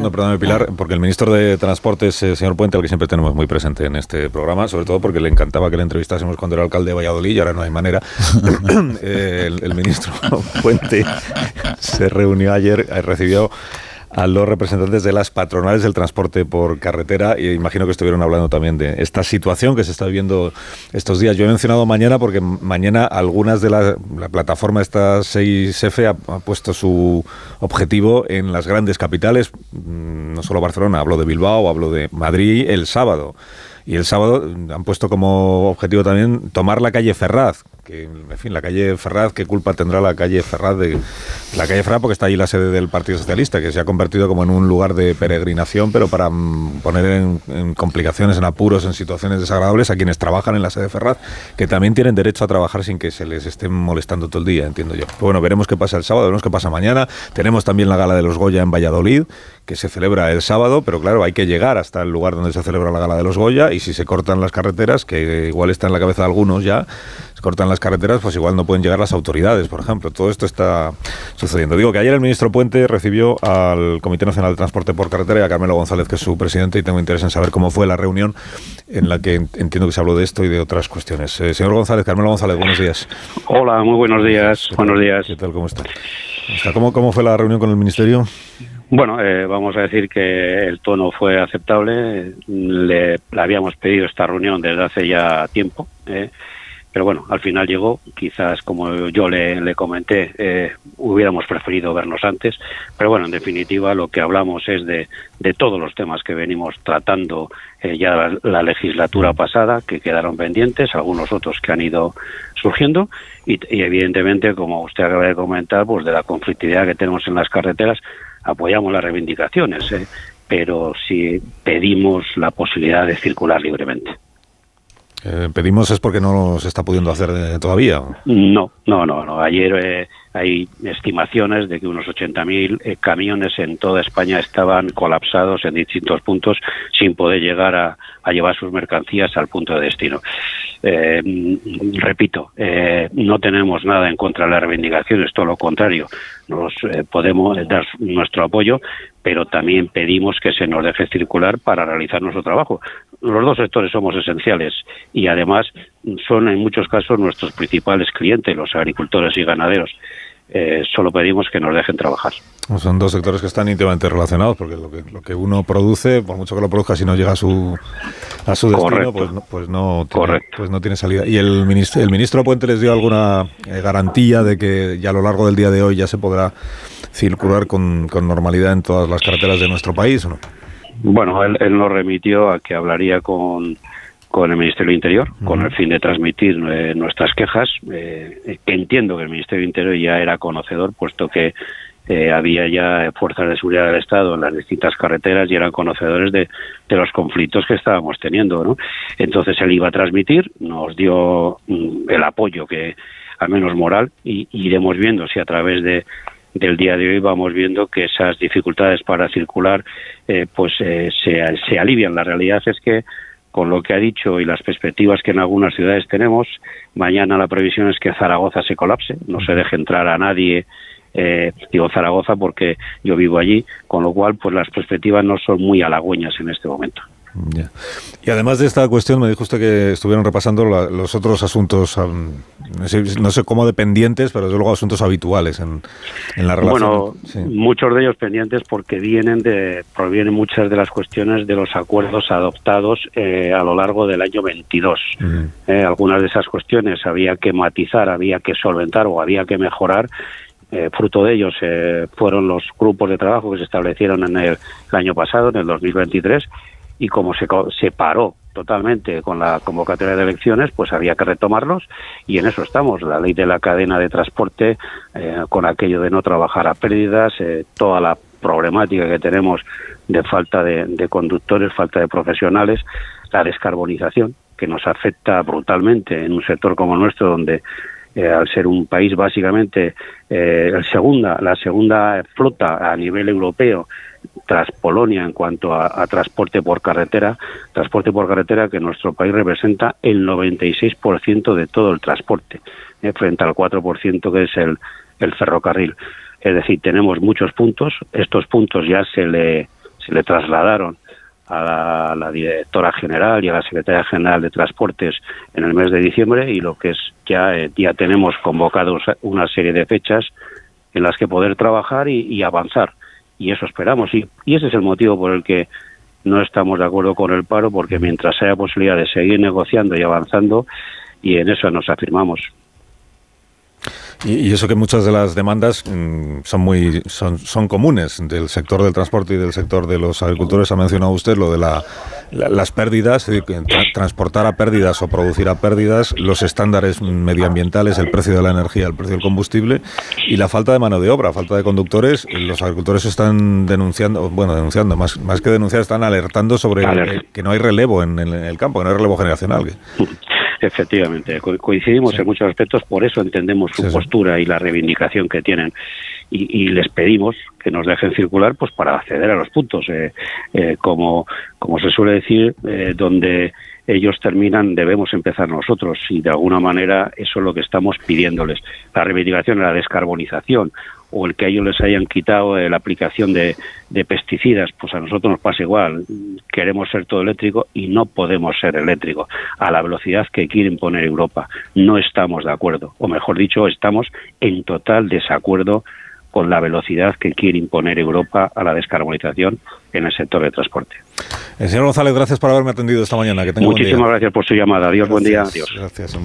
No, perdóname, Pilar, porque el ministro de Transporte es el señor Puente, al que siempre tenemos muy presente en este programa, sobre todo porque le encantaba que le entrevistásemos cuando era alcalde de Valladolid y ahora no hay manera. el, el ministro Puente se reunió ayer, eh, recibió a los representantes de las patronales del transporte por carretera y imagino que estuvieron hablando también de esta situación que se está viviendo estos días. Yo he mencionado mañana porque mañana algunas de la, la plataforma esta 6F ha, ha, puesto su objetivo en las grandes capitales, mm, no solo Barcelona, hablo de Bilbao, hablo de Madrid el sábado. Y el sábado han puesto como objetivo también tomar la calle Ferraz, en fin, la calle Ferraz, ¿qué culpa tendrá la calle Ferraz de la calle Ferraz? Porque está ahí la sede del Partido Socialista, que se ha convertido como en un lugar de peregrinación, pero para mm, poner en, complicaciones, en apuros, en situaciones desagradables a quienes trabajan en la sede Ferraz, que también tienen derecho a trabajar sin que se les estén molestando todo el día, entiendo yo. Bueno, veremos qué pasa el sábado, veremos qué pasa mañana. Tenemos también la gala de los Goya en Valladolid, que se celebra el sábado, pero claro, hay que llegar hasta el lugar donde se celebra la gala de los Goya y si se cortan las carreteras, que igual está en la cabeza de algunos ya, se cortan las carreteras, pues igual no pueden llegar las autoridades, por ejemplo. Todo esto está sucediendo. Digo que ayer el ministro Puente recibió al Comité Nacional de Transporte por Carretera y a Carmelo González, que es su presidente, y tengo interés en saber cómo fue la reunión en la que entiendo que se habló de esto y de otras cuestiones. Eh, señor González, Carmelo González, buenos días. Hola, muy buenos días. Buenos días. ¿Qué tal? ¿Cómo está? ¿cómo, ¿Cómo fue la reunión con el ministerio? Bueno, eh, vamos a decir que el tono fue aceptable. Le, habíamos pedido esta reunión desde hace ya tiempo. Eh, pero bueno, al final llegó. Quizás, como yo le, le comenté, eh, hubiéramos preferido vernos antes. Pero bueno, en definitiva, lo que hablamos es de, de todos los temas que venimos tratando eh, ya la, la, legislatura pasada, que quedaron pendientes, algunos otros que han ido surgiendo. Y, y evidentemente, como usted acaba de comentar, pues de la conflictividad que tenemos en las carreteras apoyamos las reivindicaciones, ¿eh? pero sí pedimos la posibilidad de circular libremente. Eh, pedimos es porque no se está pudiendo hacer de, todavía. No, no, no, no. Ayer eh, hay estimaciones de que unos 80.000 eh, camiones en toda España estaban colapsados en distintos puntos sin poder llegar a, a llevar sus mercancías al punto de destino. Eh, repito, eh, no tenemos nada en contra de las reivindicaciones, todo lo contrario, nos eh, podemos dar nuestro apoyo, pero también pedimos que se nos deje circular para realizar nuestro trabajo. Los dos sectores somos esenciales y además son en muchos casos nuestros principales clientes, los agricultores y ganaderos. Eh, solo pedimos que nos dejen trabajar. Son dos sectores que están íntimamente relacionados, porque lo que, lo que uno produce, por mucho que lo produzca, si no llega a su, a su destino, pues no, pues, no tiene, pues no tiene salida. ¿Y el ministro, el ministro Puente les dio alguna eh, garantía de que ya a lo largo del día de hoy ya se podrá circular con, con normalidad en todas las carreteras de nuestro país o no? Bueno, él, él nos remitió a que hablaría con con el Ministerio del Interior, uh -huh. con el fin de transmitir eh, nuestras quejas. Eh, entiendo que el Ministerio del Interior ya era conocedor, puesto que eh, había ya fuerzas de seguridad del Estado en las distintas carreteras y eran conocedores de, de los conflictos que estábamos teniendo. ¿no? Entonces él iba a transmitir, nos dio mm, el apoyo que, al menos moral, y, y iremos viendo si a través de del día de hoy vamos viendo que esas dificultades para circular eh, pues eh, se, se alivian. La realidad es que con lo que ha dicho y las perspectivas que en algunas ciudades tenemos, mañana la previsión es que Zaragoza se colapse, no se deje entrar a nadie, eh, digo Zaragoza porque yo vivo allí, con lo cual pues las perspectivas no son muy halagüeñas en este momento. Yeah. Y además de esta cuestión, me dijo usted que estuvieron repasando la, los otros asuntos, um, no, sé, no, sé, cómo dependientes, pero desde luego asuntos habituales en, en la relación. Bueno, sí. muchos de ellos pendientes porque vienen de, provienen muchas de las cuestiones de los acuerdos adoptados eh, a lo largo del año 22. Uh -huh. eh, algunas de esas cuestiones había que matizar, había que solventar o había que mejorar eh, fruto de ellos eh, fueron los grupos de trabajo que se establecieron en el, el, año pasado, en el 2023, y como se, se paró totalmente con la convocatoria de elecciones, pues había que retomarlos y en eso estamos. La ley de la cadena de transporte, eh, con aquello de no trabajar a pérdidas, eh, toda la problemática que tenemos de falta de, conductores, falta de profesionales, la descarbonización, que nos afecta brutalmente en un sector como nuestro, donde eh, al ser un país básicamente eh, el segunda, la segunda flota a nivel europeo tras Polonia en cuanto a, transporte por carretera, transporte por carretera que nuestro país representa el 96% de todo el transporte, eh, frente al 4% que es el, el ferrocarril. Es decir, tenemos muchos puntos, estos puntos ya se le se le trasladaron a la, directora general y a la secretaria general de Transportes en el mes de diciembre y lo que es ya, eh, ya tenemos convocados una serie de fechas en las que poder trabajar y, avanzar. Y eso esperamos. Y, y ese es el motivo por el que no estamos de acuerdo con el paro, porque mientras haya posibilidad de seguir negociando y avanzando, y en eso nos afirmamos. Y, eso que muchas de las demandas mm, son muy son, son comunes del sector del transporte y del sector de los agricultores. Ha mencionado usted lo de la, las pérdidas, transportar a pérdidas o producir a pérdidas, los estándares medioambientales, el precio de la energía, el precio del combustible y la falta de mano de obra, falta de conductores. Los agricultores están denunciando, bueno, denunciando, más, más que denunciar, están alertando sobre que no hay relevo en, en, el campo, que no hay relevo generacional. Efectivamente, coincidimos en muchos aspectos, por eso entendemos su postura y la reivindicación que tienen. Y, les pedimos que nos dejen circular pues para acceder a los puntos. Eh, eh, como, como se suele decir, eh, donde ellos terminan, debemos empezar nosotros y de alguna manera eso es lo que estamos pidiéndoles. La reivindicación de la descarbonización o el que a ellos les hayan quitado la aplicación de, pesticidas, pues a nosotros nos pasa igual. Queremos ser todo eléctrico y no podemos ser eléctrico a la velocidad que quiere imponer Europa. No estamos de acuerdo, o mejor dicho, estamos en total desacuerdo con la velocidad que quiere imponer Europa a la descarbonización en el sector de transporte. El señor González, gracias por haberme atendido esta mañana. Que Muchísimas gracias por su llamada. Adiós, buen día. Adiós. Gracias, muy